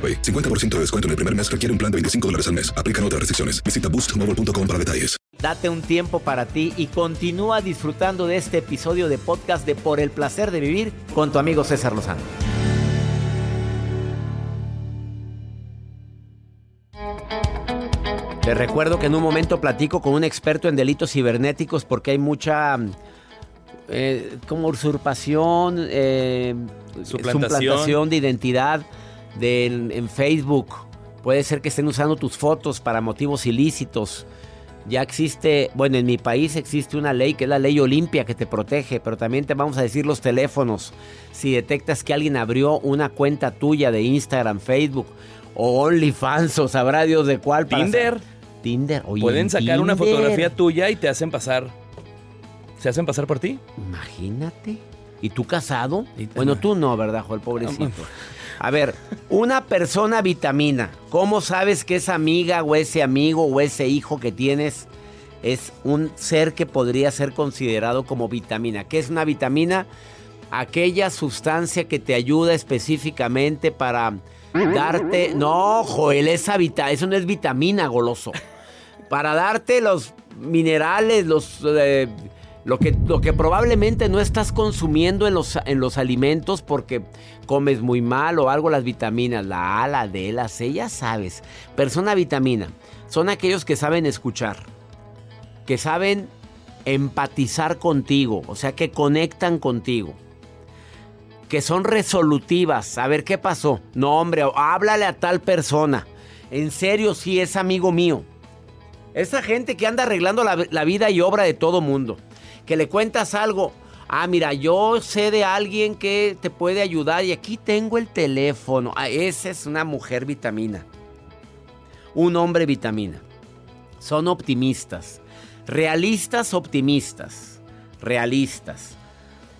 AroPay. 50% de descuento en el primer mes requiere un plan de 25 dólares al mes. Aplican otras restricciones. Visita boostmobile.com para detalles. Date un tiempo para ti y continúa disfrutando de este episodio de podcast de Por el placer de vivir con tu amigo César Lozano. Te recuerdo que en un momento platico con un experto en delitos cibernéticos porque hay mucha eh, como usurpación, eh, suplantación de identidad en Facebook. Puede ser que estén usando tus fotos para motivos ilícitos. Ya existe, bueno, en mi país existe una ley que es la ley Olimpia que te protege, pero también te vamos a decir los teléfonos. Si detectas que alguien abrió una cuenta tuya de Instagram, Facebook o OnlyFans o sabrá Dios de cuál. Tinder. Tinder. Oye, Pueden sacar una fotografía tuya y te hacen pasar. ¿Se hacen pasar por ti? Imagínate. ¿Y tú casado? bueno, tú no, ¿verdad, Joel? Pobrecito. A ver, una persona vitamina, ¿cómo sabes que esa amiga o ese amigo o ese hijo que tienes es un ser que podría ser considerado como vitamina? ¿Qué es una vitamina? Aquella sustancia que te ayuda específicamente para darte... No, Joel, esa vita... eso no es vitamina, goloso. Para darte los minerales, los... Eh, lo que, lo que probablemente no estás consumiendo en los, en los alimentos porque comes muy mal o algo, las vitaminas, la A, la D, la C, ya sabes. Persona vitamina son aquellos que saben escuchar, que saben empatizar contigo, o sea, que conectan contigo, que son resolutivas. A ver, ¿qué pasó? No, hombre, háblale a tal persona. En serio, sí, es amigo mío. Esa gente que anda arreglando la, la vida y obra de todo mundo que le cuentas algo. Ah, mira, yo sé de alguien que te puede ayudar y aquí tengo el teléfono. Ah, esa es una mujer vitamina. Un hombre vitamina. Son optimistas. Realistas, optimistas. Realistas.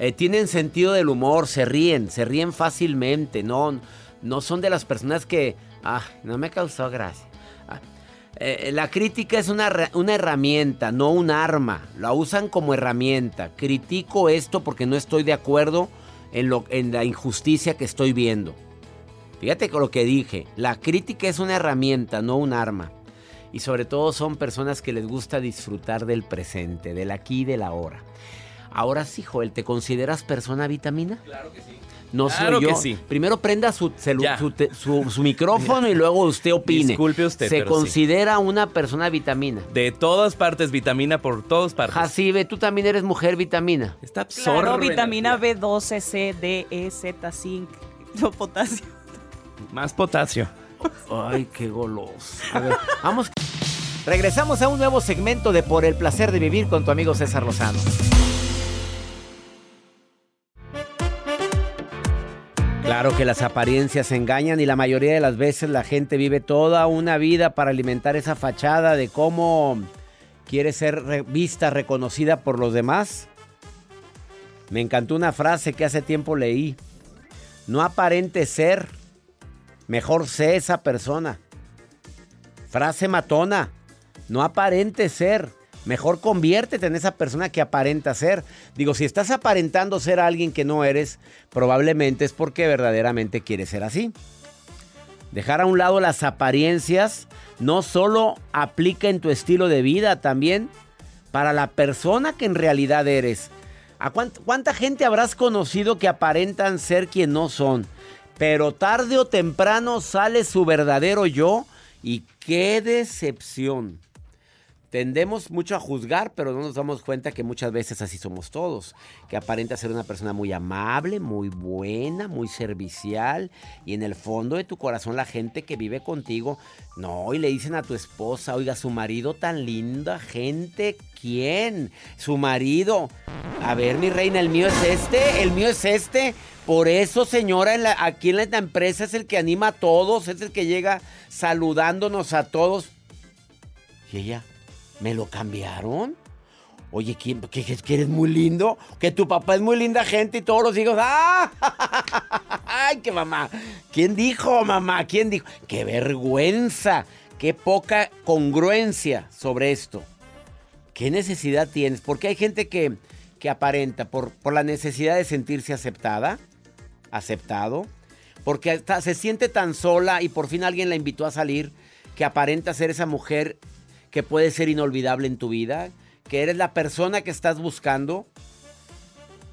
Eh, tienen sentido del humor, se ríen, se ríen fácilmente. No, no son de las personas que... Ah, no me causó gracia. Eh, la crítica es una, una, herramienta, no un arma. La usan como herramienta. Critico esto porque no estoy de acuerdo en, lo, en la injusticia que estoy viendo. Fíjate con lo que dije. La crítica es una herramienta, no un arma. Y sobre todo son personas que les gusta disfrutar del presente, del aquí y del ahora. Ahora sí, Joel, ¿te consideras persona vitamina? Claro que sí. No claro yo. Que sí. Primero prenda su, su, micrófono y luego usted opine. Disculpe usted. Se considera una persona vitamina. De todas partes, vitamina por todas partes. Jacibe, tú también eres mujer vitamina. Está absorbe. Claro, vitamina B12, C, D, E, Z, zinc, potasio. Más potasio. Ay, qué goloso. A ver, vamos. Regresamos a un nuevo segmento de Por el placer de vivir con tu amigo César Lozano. Claro que las apariencias engañan y la mayoría de las veces la gente vive toda una vida para alimentar esa fachada de cómo quiere ser vista, reconocida por los demás. Me encantó una frase que hace tiempo leí. No aparente ser, mejor sé esa persona. Frase matona. No aparente ser, Mejor conviértete en esa persona que aparenta ser. Digo, si estás aparentando ser alguien que no eres, probablemente es porque verdaderamente quieres ser así. Dejar a un lado las apariencias no solo aplica en tu estilo de vida, también para la persona que en realidad eres. ¿A cuánta gente habrás conocido que aparentan ser quien no son? Pero tarde o temprano sale su verdadero yo y qué decepción. Tendemos mucho a juzgar, pero no nos damos cuenta que muchas veces así somos todos. Que aparenta ser una persona muy amable, muy buena, muy servicial. Y en el fondo de tu corazón la gente que vive contigo, no, y le dicen a tu esposa, oiga, su marido tan linda, gente, ¿quién? Su marido. A ver, mi reina, el mío es este, el mío es este. Por eso, señora, aquí en la empresa es el que anima a todos, es el que llega saludándonos a todos. Y ella, ¿Me lo cambiaron? Oye, ¿quién, que, eres muy lindo, que tu papá es muy linda gente y todos los hijos. ¡Ah! ¡Ay, qué mamá! ¿Quién dijo, mamá? ¿Quién dijo? ¡Qué vergüenza! ¡Qué poca congruencia sobre esto! ¿Qué necesidad tienes? Porque hay gente que, que aparenta por, por la necesidad de sentirse aceptada, aceptado, porque se siente tan sola y por fin alguien la invitó a salir, que aparenta ser esa mujer que puede ser inolvidable en tu vida, que eres la persona que estás buscando,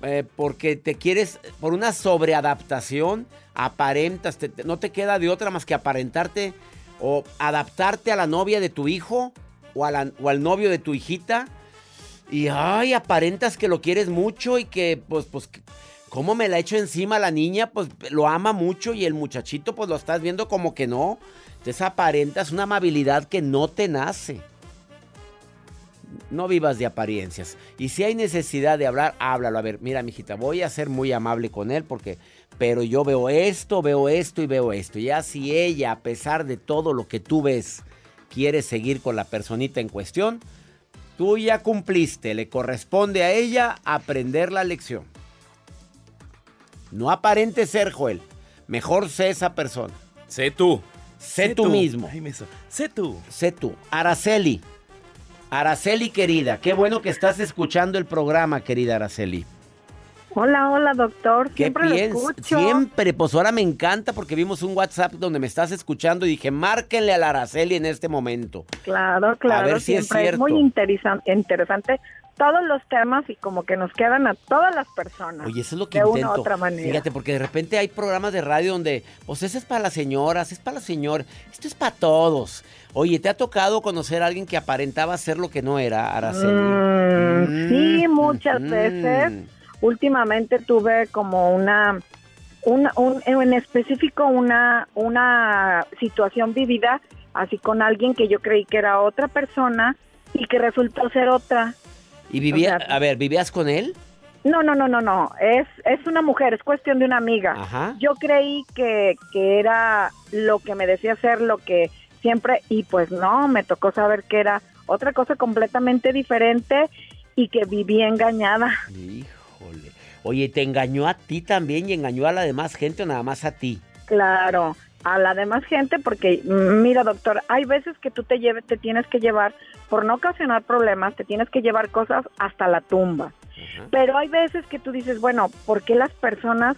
eh, porque te quieres, por una sobreadaptación, aparentas, no te queda de otra más que aparentarte o adaptarte a la novia de tu hijo o, o al novio de tu hijita. Y ay, aparentas que lo quieres mucho y que, pues, pues, ¿cómo me la echo encima la niña? Pues lo ama mucho y el muchachito, pues lo estás viendo como que no. Entonces aparentas una amabilidad que no te nace. No vivas de apariencias. Y si hay necesidad de hablar, háblalo. A ver, mira, mijita, voy a ser muy amable con él porque. Pero yo veo esto, veo esto y veo esto. Ya si ella, a pesar de todo lo que tú ves, quiere seguir con la personita en cuestión, tú ya cumpliste. Le corresponde a ella aprender la lección. No aparente ser, Joel. Mejor sé esa persona. Sé tú. Sé, tú, mismo. sé tú. Sé tú. Araceli. Araceli, querida, qué bueno que estás escuchando el programa, querida Araceli. Hola, hola, doctor. Siempre ¿Qué escucho. Siempre, pues ahora me encanta porque vimos un WhatsApp donde me estás escuchando y dije, márquenle a la Araceli en este momento. Claro, claro. A ver si es cierto. Es muy interesante, interesante todos los temas y como que nos quedan a todas las personas. Oye, eso es lo que de Una u otra manera. Fíjate, porque de repente hay programas de radio donde, pues ese es para las señoras, es para la señor, esto es para todos. Oye, ¿te ha tocado conocer a alguien que aparentaba ser lo que no era, Araceli? Mm, sí, muchas veces. Últimamente tuve como una, una un, en específico una, una situación vivida así con alguien que yo creí que era otra persona y que resultó ser otra. ¿Y vivía, a ver, vivías con él? No, no, no, no, no. Es, es una mujer, es cuestión de una amiga. Yo creí que, que era lo que me decía ser, lo que siempre, y pues no, me tocó saber que era otra cosa completamente diferente y que vivía engañada. Híjole. Oye, ¿te engañó a ti también y engañó a la demás gente o nada más a ti? Claro, a la demás gente porque, mira doctor, hay veces que tú te, lleves, te tienes que llevar por no ocasionar problemas, te tienes que llevar cosas hasta la tumba. Pero hay veces que tú dices, bueno, ¿por qué las personas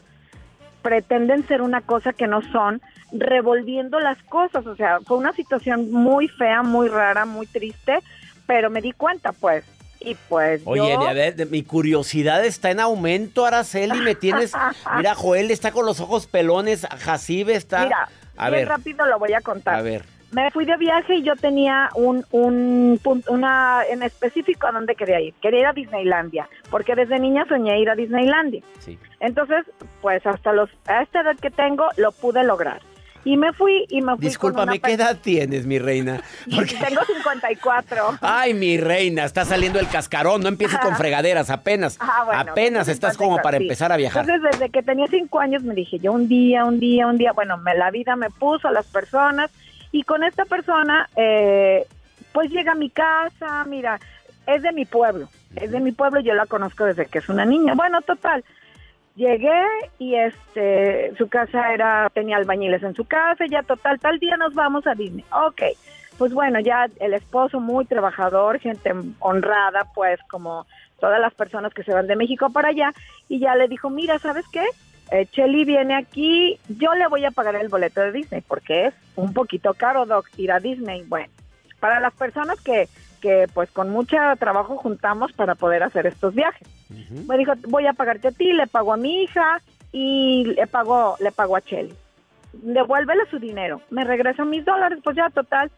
pretenden ser una cosa que no son, revolviendo las cosas? O sea, fue una situación muy fea, muy rara, muy triste, pero me di cuenta, pues. Y pues Oye, a ver, mi curiosidad está en aumento, Araceli, me tienes... Mira, Joel está con los ojos pelones, Jacibe está... Mira, a bien ver. rápido lo voy a contar. A ver me fui de viaje y yo tenía un, un una en específico a dónde quería ir. Quería ir a Disneylandia, porque desde niña soñé ir a Disneylandia. Sí. Entonces, pues hasta los a esta edad que tengo lo pude lograr. Y me fui y me fui Discúlpame, ¿qué edad tienes, mi reina? Porque... Tengo 54. Ay, mi reina, está saliendo el cascarón, no empieces con fregaderas, apenas. Ah, apenas estás como para empezar a viajar. Entonces, desde que tenía 5 años me dije, yo un día, un día, un día, bueno, me, la vida me puso a las personas y con esta persona, eh, pues llega a mi casa, mira, es de mi pueblo, es de mi pueblo, yo la conozco desde que es una niña. Bueno, total, llegué y este, su casa era, tenía albañiles en su casa, ya total, tal día nos vamos a Disney. Ok, pues bueno, ya el esposo muy trabajador, gente honrada, pues como todas las personas que se van de México para allá, y ya le dijo, mira, ¿sabes qué? eh, Chelly viene aquí, yo le voy a pagar el boleto de Disney porque es un poquito caro, Doc, ir a Disney. Bueno, para las personas que, que pues con mucho trabajo juntamos para poder hacer estos viajes. Me dijo, voy a pagarte a ti, le pago a mi hija y le pago, le pago a Chelly. Devuélvele su dinero, me regresa mis dólares, pues ya total.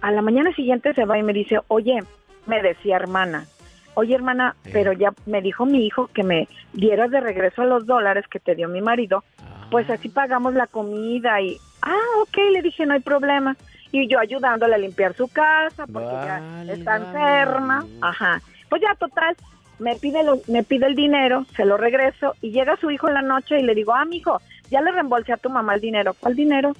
A la mañana siguiente se va y me dice, oye, me decía hermana. Oye, hermana, pero ya me dijo mi hijo que me dieras de regreso los dólares que te dio mi marido. Pues así pagamos la comida y, ah, ok, le dije, no hay problema. Y yo ayudándole a limpiar su casa porque ya está enferma. Ajá. Pues ya, total, me pide, lo- me pide el dinero, se lo regreso y llega su hijo en la noche y le digo, ah, mijo, ya le reembolsé a tu mamá el dinero. ¿Cuál dinero?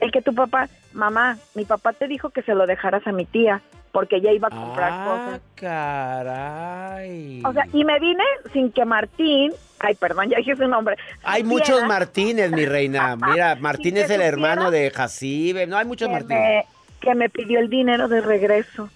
El que tu papá, mamá, mi papá te dijo que se lo dejaras a mi tía porque ella iba a comprar Ah, cosas. caray. O sea, y me vine sin que Martín, ay, perdón, ya dije su nombre. Hay supiera muchos Martínez, mi reina. Mira, Martín es el hermano de Jacibe. No, hay muchos Martínez. que me pidió el dinero de regreso.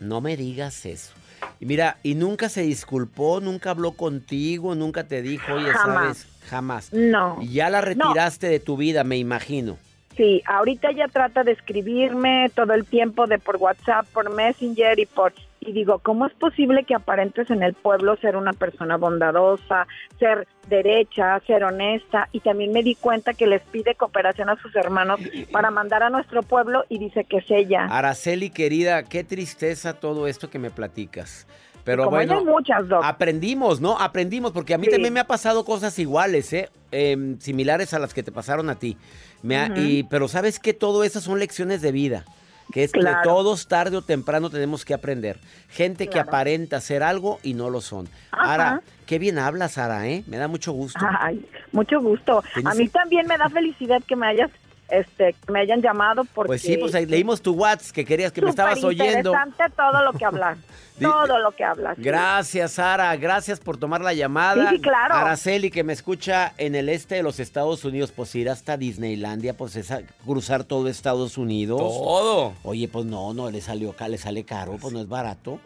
No me digas eso. Y mira, y nunca se disculpó, nunca habló contigo, nunca te dijo, oye, Jamás. ¿sabes? Jamás. No. Y ya la retiraste de tu vida, me imagino. Sí, ahorita ella trata de escribirme todo el tiempo de por WhatsApp, por Messenger y por y digo, ¿cómo es posible que aparentes en el pueblo ser una persona bondadosa, ser derecha, ser honesta? Y también me di cuenta que les pide cooperación a sus hermanos para mandar a nuestro pueblo y dice que es ella. Araceli, querida, qué tristeza todo esto que me platicas. Pero Como bueno, hay muchas, Doc. aprendimos, ¿no? Aprendimos, porque a mí Sí. también me ha pasado cosas iguales, ¿eh? Em, similares a las que te pasaron a ti. Me ha- y, pero sabes que todo eso son lecciones de vida. Que es Claro. que todos tarde o temprano tenemos que aprender. Gente que aparenta ser algo y no lo son. Ajá. Ahora, qué bien hablas, Sara, ¿eh? Me da mucho gusto. Ay, mucho gusto. A mí también me da felicidad que me hayas este que me hayan llamado porque pues sí, pues ahí leímos tu WhatsApp que querías que me estabas oyendo. Superinteresante todo lo que hablas. Todo lo que hablas. sí. Gracias, Sara. Gracias por tomar la llamada. Sí, sí, claro. Araceli, que me escucha en el este de los Estados Unidos, pues ir hasta Disneylandia, pues es a- cruzar todo Estados Unidos. Todo. Oye, pues no, no, le salió acá, le sale caro, pues no es barato.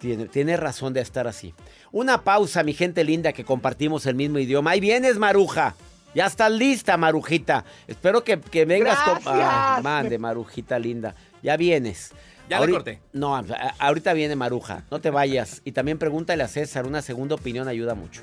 Tiene, tiene razón de estar así. Una pausa, mi gente linda, que compartimos el mismo idioma. Ahí vienes, Maruja. Ya estás lista, Marujita. Espero que, que vengas con... Gracias. Ay, mande, Marujita linda. Ya vienes. Ya le Ahori- corté. No, ahorita viene Maruja. No te vayas. Y también pregúntale a César. Una segunda opinión ayuda mucho.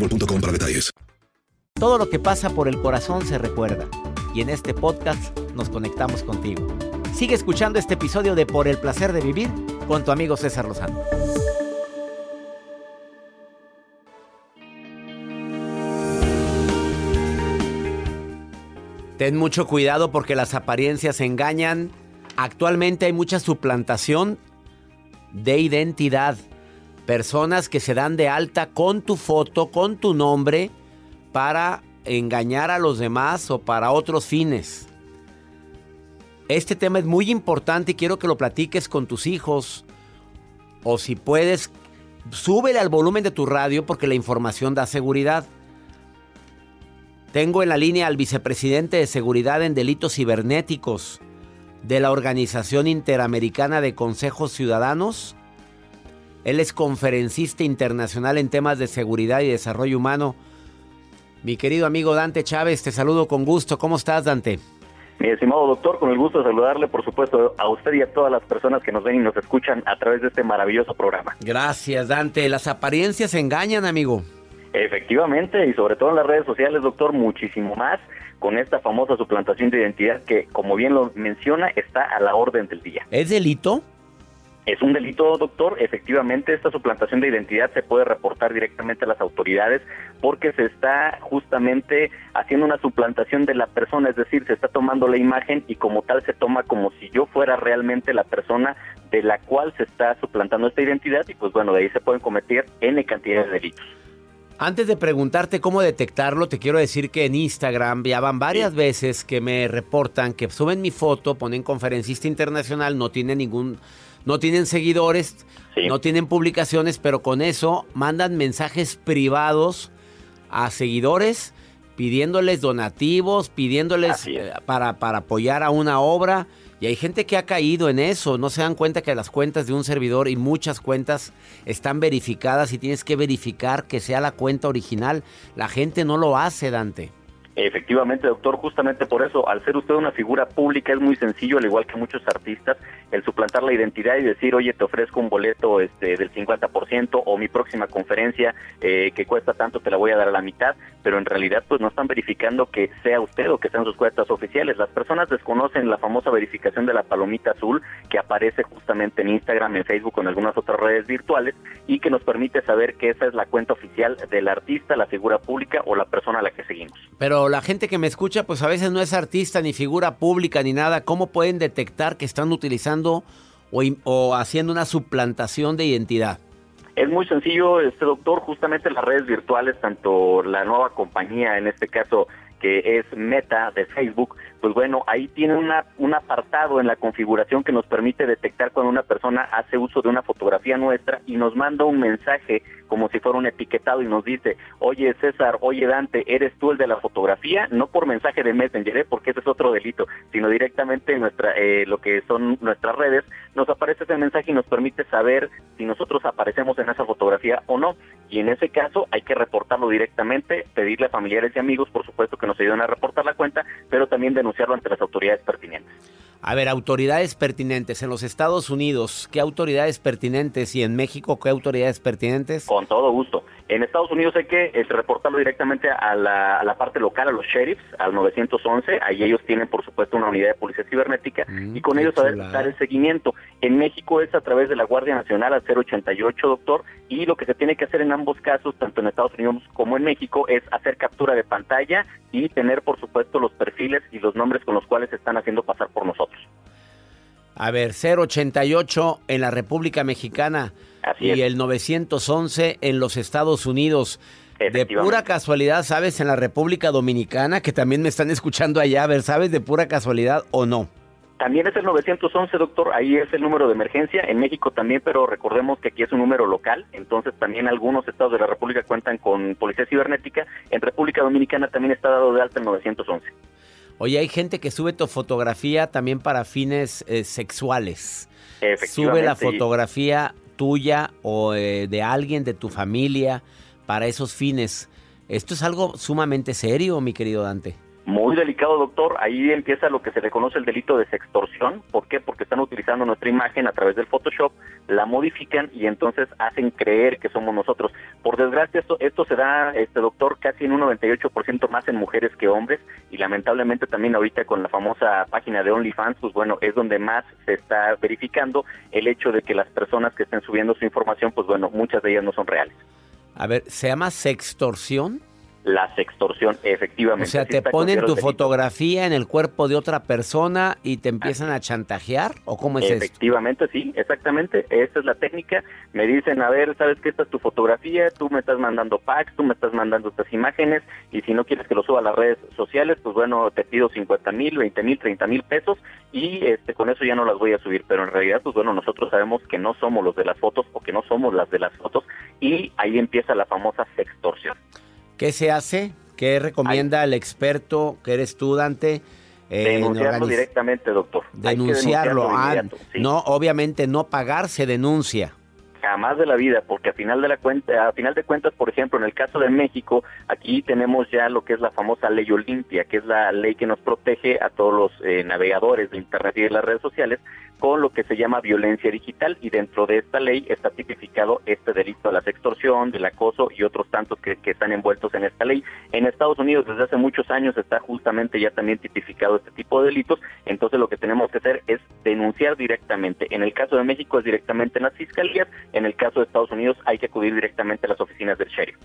boostmobile.com para detalles. Todo lo que pasa por el corazón se recuerda. Y en este podcast nos conectamos contigo. Sigue escuchando este episodio de Por el placer de vivir con tu amigo César Lozano. Ten mucho cuidado porque las apariencias engañan. Actualmente hay mucha suplantación de identidad. Personas que se dan de alta con tu foto, con tu nombre, para engañar a los demás o para otros fines. Este tema es muy importante y quiero que lo platiques con tus hijos. O si puedes, súbele al volumen de tu radio porque la información da seguridad. Tengo en la línea al vicepresidente de Seguridad en Delitos Cibernéticos de la Organización Interamericana de Consejos Ciudadanos. Él es conferencista internacional en temas de seguridad y desarrollo humano. Mi querido amigo Dante Chávez, te saludo con gusto. ¿Cómo estás, Dante? Mi estimado doctor, con el gusto de saludarle, por supuesto, a usted y a todas las personas que nos ven y nos escuchan a través de este maravilloso programa. Gracias, Dante. Las apariencias engañan, amigo. Efectivamente, y sobre todo en las redes sociales, doctor, muchísimo más con esta famosa suplantación de identidad que, como bien lo menciona, está a la orden del día. ¿Es delito? Es un delito, doctor. Efectivamente, esta suplantación de identidad se puede reportar directamente a las autoridades porque se está justamente haciendo una suplantación de la persona, es decir, se está tomando la imagen y como tal se toma como si yo fuera realmente la persona de la cual se está suplantando esta identidad y pues bueno, de ahí se pueden cometer N cantidad de delitos. Antes de preguntarte cómo detectarlo, te quiero decir que en Instagram ya van varias veces que me reportan que suben mi foto, ponen conferencista internacional, no tiene ningún no tienen seguidores, no tienen publicaciones, pero con eso mandan mensajes privados a seguidores pidiéndoles donativos, pidiéndoles eh, para, para apoyar a una obra. Y hay gente que ha caído en eso, no se dan cuenta que las cuentas de un servidor y muchas cuentas están verificadas y tienes que verificar que sea la cuenta original. La gente no lo hace, Dante. Efectivamente, doctor, justamente por eso, al ser usted una figura pública es muy sencillo, al igual que muchos artistas, el suplantar la identidad y decir, oye, te ofrezco un boleto este, del 50% o mi próxima conferencia eh, que cuesta tanto te la voy a dar a la mitad, pero en realidad pues no están verificando que sea usted o que sean sus cuentas oficiales. Las personas desconocen la famosa verificación de la palomita azul que aparece justamente en Instagram, en Facebook en algunas otras redes virtuales y que nos permite saber que esa es la cuenta oficial del artista, la figura pública o la persona a la que seguimos. Pero la gente que me escucha, pues a veces no es artista ni figura pública ni nada. ¿Cómo pueden detectar que están utilizando o, o haciendo una suplantación de identidad? Es muy sencillo, este doctor, justamente las redes virtuales, tanto la nueva compañía, en este caso que es Meta de Facebook, pues bueno, ahí tiene una, un apartado en la configuración que nos permite detectar cuando una persona hace uso de una fotografía nuestra y nos manda un mensaje como si fuera un etiquetado y nos dice, oye César, oye Dante, ¿eres tú el de la fotografía? No por mensaje de Messenger, ¿eh? porque ese es otro delito, sino directamente en nuestra, eh, lo que son nuestras redes, nos aparece ese mensaje y nos permite saber si nosotros aparecemos en esa fotografía o no. Y en ese caso hay que reportarlo directamente, pedirle a familiares y amigos, por supuesto, que nos ayuden a reportar la cuenta, pero también denunciar ante las autoridades pertinentes. A ver, autoridades pertinentes en los Estados Unidos, ¿qué autoridades pertinentes? Y en México, ¿qué autoridades pertinentes? Con todo gusto. En Estados Unidos hay que es, reportarlo directamente a la, parte local, a los sheriffs, al 911. Ahí ellos tienen, por supuesto, una unidad de policía cibernética mm, y con ellos saber dar el seguimiento. En México es a través de la Guardia Nacional al 088, doctor. Y lo que se tiene que hacer en ambos casos, tanto en Estados Unidos como en México, es hacer captura de pantalla y tener, por supuesto, los perfiles y los nombres con los cuales se están haciendo pasar por nosotros. A ver, 088 en la República Mexicana y el 911 en los Estados Unidos. De pura casualidad, ¿sabes? En la República Dominicana, que también me están escuchando allá, a ver, ¿sabes de pura casualidad o no? También es el 911, doctor, ahí es el número de emergencia, en México también, pero recordemos que aquí es un número local, entonces también algunos estados de la República cuentan con policía cibernética, en República Dominicana también está dado de alta el 911. Oye, hay gente que sube tu fotografía también para fines eh, sexuales. Sube la fotografía tuya o eh, de alguien de tu familia para esos fines. Esto es algo sumamente serio, mi querido Dante. Muy delicado, doctor. Ahí empieza lo que se le conoce el delito de sextorsión. ¿Por qué? Porque están utilizando nuestra imagen a través del Photoshop, la modifican y entonces hacen creer que somos nosotros. Por desgracia, esto, esto se da, este doctor, casi en un 98% más en mujeres que hombres y lamentablemente también ahorita con la famosa página de OnlyFans, pues bueno, es donde más se está verificando el hecho de que las personas que estén subiendo su información, pues bueno, muchas de ellas no son reales. A ver, ¿se llama sextorsión? La sextorsión, efectivamente. O sea, te ponen tu fotografía en el cuerpo de otra persona y te empiezan a chantajear, ¿o cómo es Efectivamente, sí, exactamente. Esa es la técnica. Me dicen, a ver, ¿sabes qué? Esta es tu fotografía, tú me estás mandando packs, tú me estás mandando estas imágenes, y si no quieres que lo suba a las redes sociales, pues bueno, te pido 50 mil, 20 mil, 30 mil pesos, y este con eso ya no las voy a subir. Pero en realidad, pues bueno, nosotros sabemos que no somos los de las fotos o que no somos las de las fotos, y ahí empieza la famosa sextorsión. ¿Qué se hace? ¿Qué recomienda el experto que eres tú, Dante? denunciarlo directamente, doctor. Denunciarlo. Ah, no, obviamente no pagar se denuncia jamás de la vida, porque a final de la cuenta, a final de cuentas, por ejemplo, en el caso de México, aquí tenemos ya lo que es la famosa ley Olimpia, que es la ley que nos protege a todos los eh, navegadores de internet y de las redes sociales con lo que se llama violencia digital y dentro de esta ley está tipificado este delito de la extorsión, del acoso y otros tantos que, que están envueltos en esta ley. En Estados Unidos desde hace muchos años está justamente ya también tipificado este tipo de delitos, entonces lo que tenemos que hacer es denunciar directamente. En el caso de México es directamente en las fiscalías, en el caso de Estados Unidos hay que acudir directamente a las oficinas del sheriff.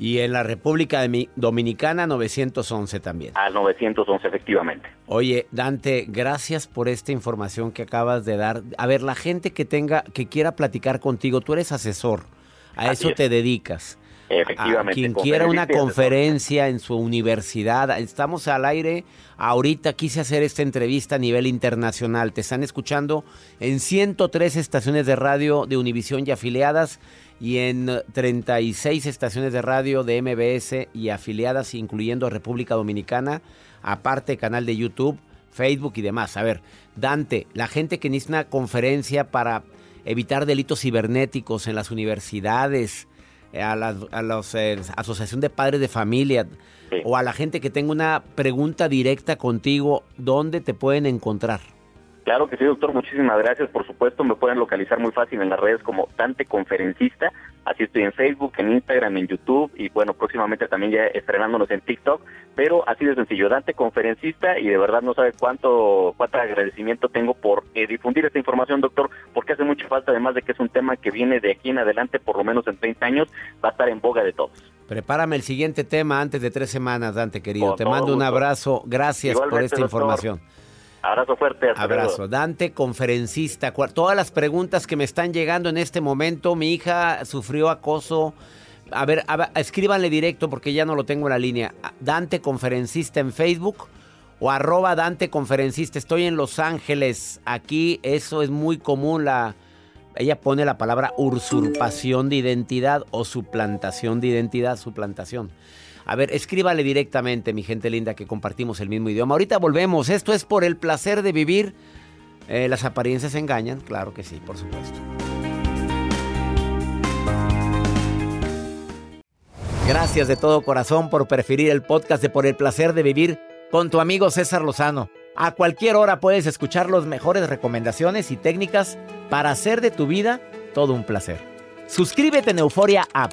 Y en la República Dominicana 911 también. Al 911 efectivamente. Oye, Dante, gracias por esta información que acabas de dar. A ver, la gente que tenga que quiera platicar contigo, tú eres asesor. A eso te dedicas. Efectivamente. A quien quiera una conferencia en su universidad, estamos al aire. Ahorita quise hacer esta entrevista a nivel internacional. Te están escuchando en 103 estaciones de radio de Univisión y afiliadas y en 36 estaciones de radio de MBS y afiliadas, incluyendo República Dominicana, aparte canal de YouTube, Facebook y demás. A ver, Dante, la gente que necesita una conferencia para evitar delitos cibernéticos en las universidades, a la a eh, Asociación de Padres de Familia o a la gente que tenga una pregunta directa contigo, ¿dónde te pueden encontrar? Claro que sí, doctor. Muchísimas gracias. Por supuesto, me pueden localizar muy fácil en las redes como Dante Conferencista. Así estoy en Facebook, en Instagram, en YouTube y bueno, próximamente también ya estrenándonos en TikTok. Pero así de sencillo, Dante Conferencista y de verdad no sabe cuánto, cuánto agradecimiento tengo por eh, difundir esta información, doctor, porque hace mucha falta, además de que es un tema que viene de aquí en adelante, por lo menos en 30 años, va a estar en boga de todos. Prepárame el siguiente tema antes de tres semanas, Dante, querido. Te mando un abrazo. Gracias por esta información. Abrazo fuerte. Abrazo. Dante, conferencista. Todas las preguntas que me están llegando en este momento. Mi hija sufrió acoso. A ver, escríbanle directo porque ya no lo tengo en la línea. Dante, conferencista en Facebook o arroba Dante, conferencista. Estoy en Los Ángeles. Aquí eso es muy común. La, ella pone la palabra usurpación de identidad o suplantación de identidad, suplantación. A ver, escríbale directamente, mi gente linda, que compartimos el mismo idioma. Ahorita volvemos. Esto es por el placer de vivir. Eh, las apariencias engañan, claro que sí, por supuesto. Gracias de todo corazón por preferir el podcast de Por el placer de vivir con tu amigo César Lozano. A cualquier hora puedes escuchar las mejores recomendaciones y técnicas para hacer de tu vida todo un placer. Suscríbete en Euforia App